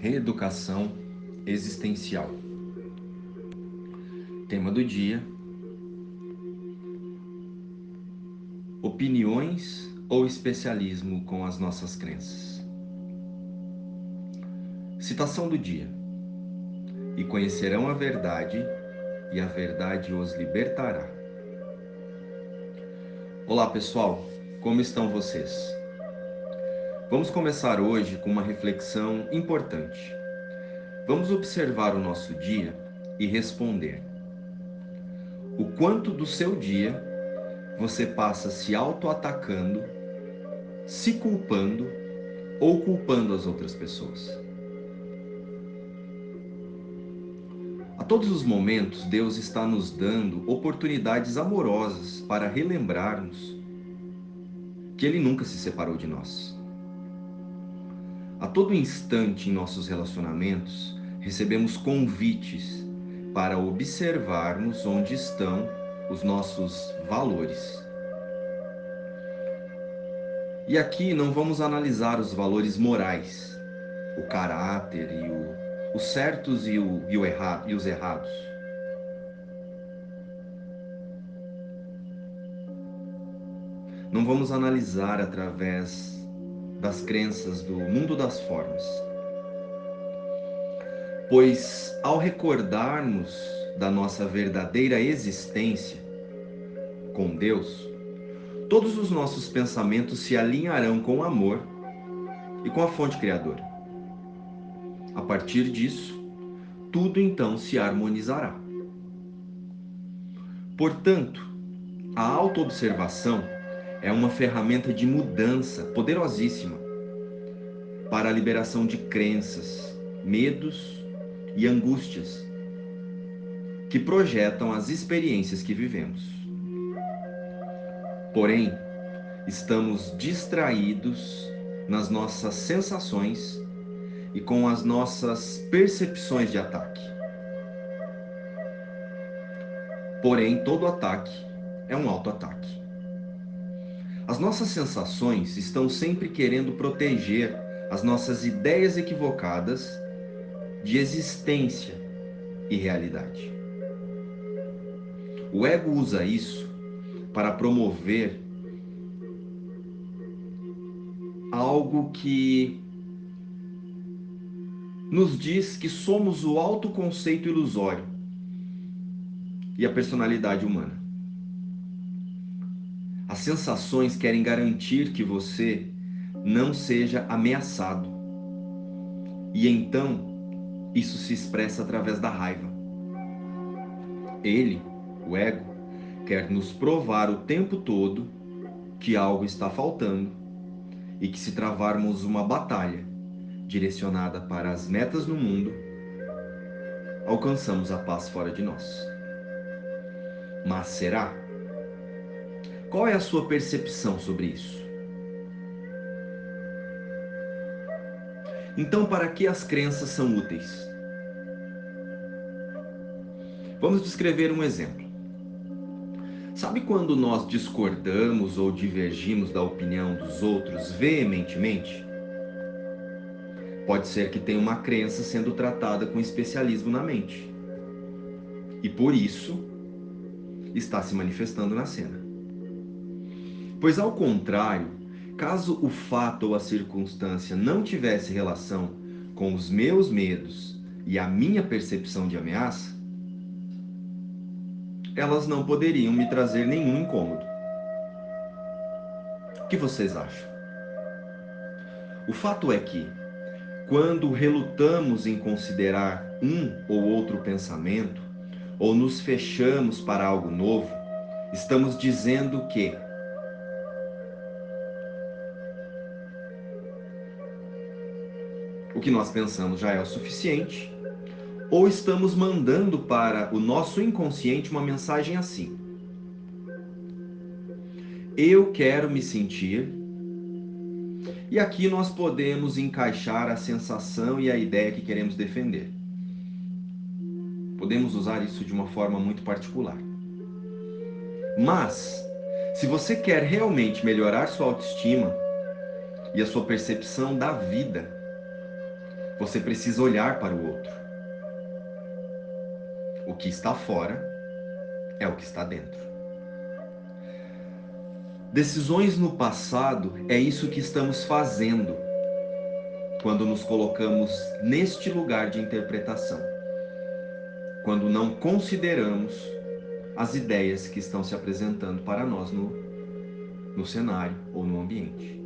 Reeducação existencial. Tema do dia: Opiniões ou especialismo com as nossas crenças. Citação do dia: E conhecerão a verdade, e a verdade os libertará. Olá, pessoal, como estão vocês? Vamos começar hoje com uma reflexão importante. Vamos observar o nosso dia e responder: O quanto do seu dia você passa se auto-atacando, se culpando ou culpando as outras pessoas? A todos os momentos, Deus está nos dando oportunidades amorosas para relembrarmos que Ele nunca se separou de nós a todo instante em nossos relacionamentos, recebemos convites para observarmos onde estão os nossos valores. E aqui não vamos analisar os valores morais, o caráter e o, os certos e, o, e, o e os errados. Não vamos analisar através das crenças do mundo das formas. Pois ao recordarmos da nossa verdadeira existência com Deus, todos os nossos pensamentos se alinharão com o amor e com a fonte criadora. A partir disso, tudo então se harmonizará. Portanto, a autoobservação é uma ferramenta de mudança poderosíssima para a liberação de crenças, medos e angústias que projetam as experiências que vivemos. Porém, estamos distraídos nas nossas sensações e com as nossas percepções de ataque. Porém, todo ataque é um auto-ataque. As nossas sensações estão sempre querendo proteger as nossas ideias equivocadas de existência e realidade. O ego usa isso para promover algo que nos diz que somos o autoconceito ilusório e a personalidade humana. As sensações querem garantir que você não seja ameaçado. E então, isso se expressa através da raiva. Ele, o ego, quer nos provar o tempo todo que algo está faltando e que se travarmos uma batalha direcionada para as metas no mundo, alcançamos a paz fora de nós. Mas será? Qual é a sua percepção sobre isso? Então, para que as crenças são úteis? Vamos descrever um exemplo. Sabe quando nós discordamos ou divergimos da opinião dos outros veementemente? Pode ser que tenha uma crença sendo tratada com especialismo na mente. E por isso está se manifestando na cena. Pois ao contrário, caso o fato ou a circunstância não tivesse relação com os meus medos e a minha percepção de ameaça, elas não poderiam me trazer nenhum incômodo. O que vocês acham? O fato é que, quando relutamos em considerar um ou outro pensamento, ou nos fechamos para algo novo, estamos dizendo que o que nós pensamos já é o suficiente, ou estamos mandando para o nosso inconsciente uma mensagem assim: Eu quero me sentir. E aqui nós podemos encaixar a sensação e a ideia que queremos defender. Podemos usar isso de uma forma muito particular. Mas, se você quer realmente melhorar sua autoestima e a sua percepção da vida, Você precisa olhar para o outro. O que está fora é o que está dentro. Decisões no passado é isso que estamos fazendo quando nos colocamos neste lugar de interpretação. Quando não consideramos as ideias que estão se apresentando para nós no, no cenário ou no ambiente.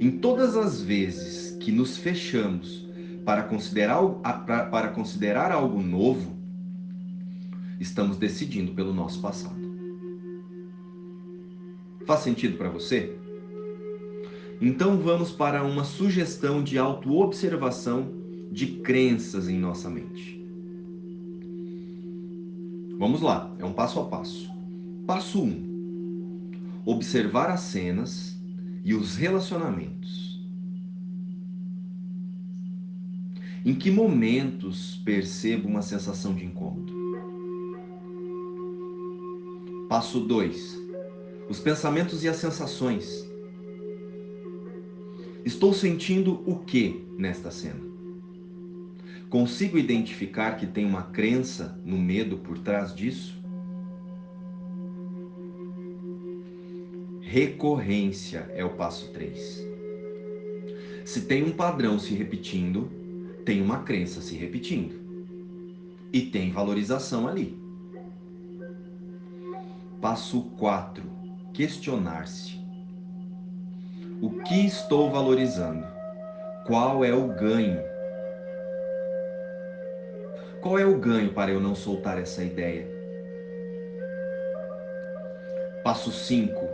Em todas as vezes que nos fechamos para considerar, para considerar algo novo, estamos decidindo pelo nosso passado. Faz sentido para você? Então vamos para uma sugestão de autoobservação de crenças em nossa mente. Vamos lá, é um passo a passo. Passo 1: um, observar as cenas e os relacionamentos. Em que momentos percebo uma sensação de incômodo? Passo 2: os pensamentos e as sensações. Estou sentindo o que nesta cena? Consigo identificar que tem uma crença no medo por trás disso? Recorrência é o passo 3. Se tem um padrão se repetindo, tem uma crença se repetindo. E tem valorização ali. Passo 4. Questionar-se. O que estou valorizando? Qual é o ganho? Qual é o ganho para eu não soltar essa ideia? Passo 5.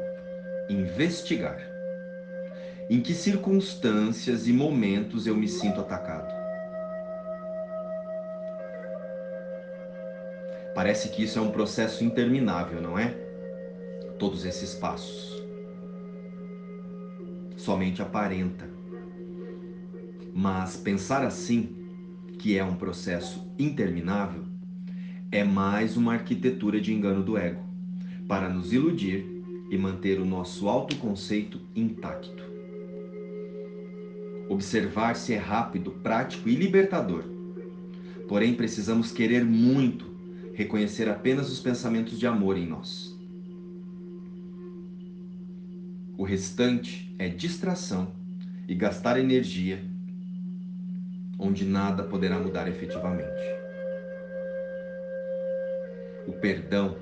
Investigar. Em que circunstâncias e momentos eu me sinto atacado? Parece que isso é um processo interminável, não é? Todos esses passos. Somente aparenta. Mas pensar assim que é um processo interminável, é mais uma arquitetura de engano do ego, para nos iludir e manter o nosso autoconceito intacto. Observar-se é rápido, prático e libertador. Porém, precisamos querer muito reconhecer apenas os pensamentos de amor em nós. O restante é distração e gastar energia onde nada poderá mudar efetivamente. O perdão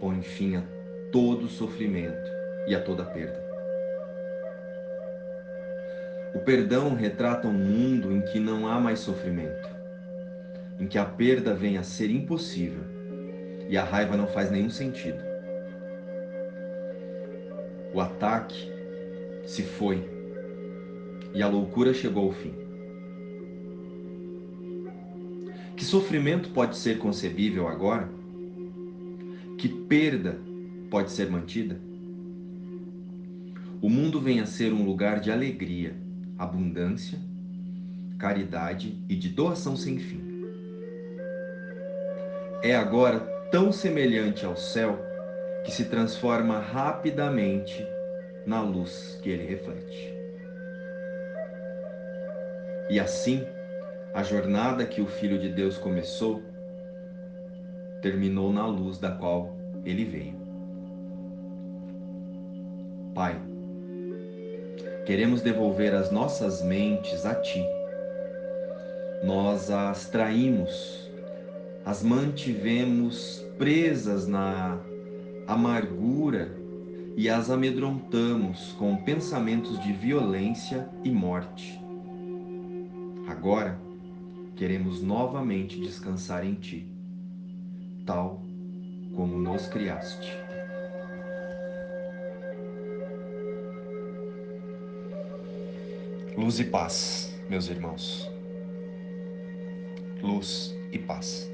põe fim a todo sofrimento e a toda perda. O perdão retrata um mundo em que não há mais sofrimento, em que a perda vem a ser impossível e a raiva não faz nenhum sentido. O ataque se foi e a loucura chegou ao fim. Que sofrimento pode ser concebível agora? Que perda pode ser mantida? O mundo vem a ser um lugar de alegria, abundância, caridade e de doação sem fim. É agora tão semelhante ao céu que se transforma rapidamente na luz que ele reflete. E assim, a jornada que o Filho de Deus começou terminou na luz da qual ele veio. Pai, queremos devolver as nossas mentes a Ti. Nós as traímos, as mantivemos presas na amargura e as amedrontamos com pensamentos de violência e morte. Agora, queremos novamente descansar em Ti, tal como nos criaste. Luz e paz, meus irmãos. Luz e paz.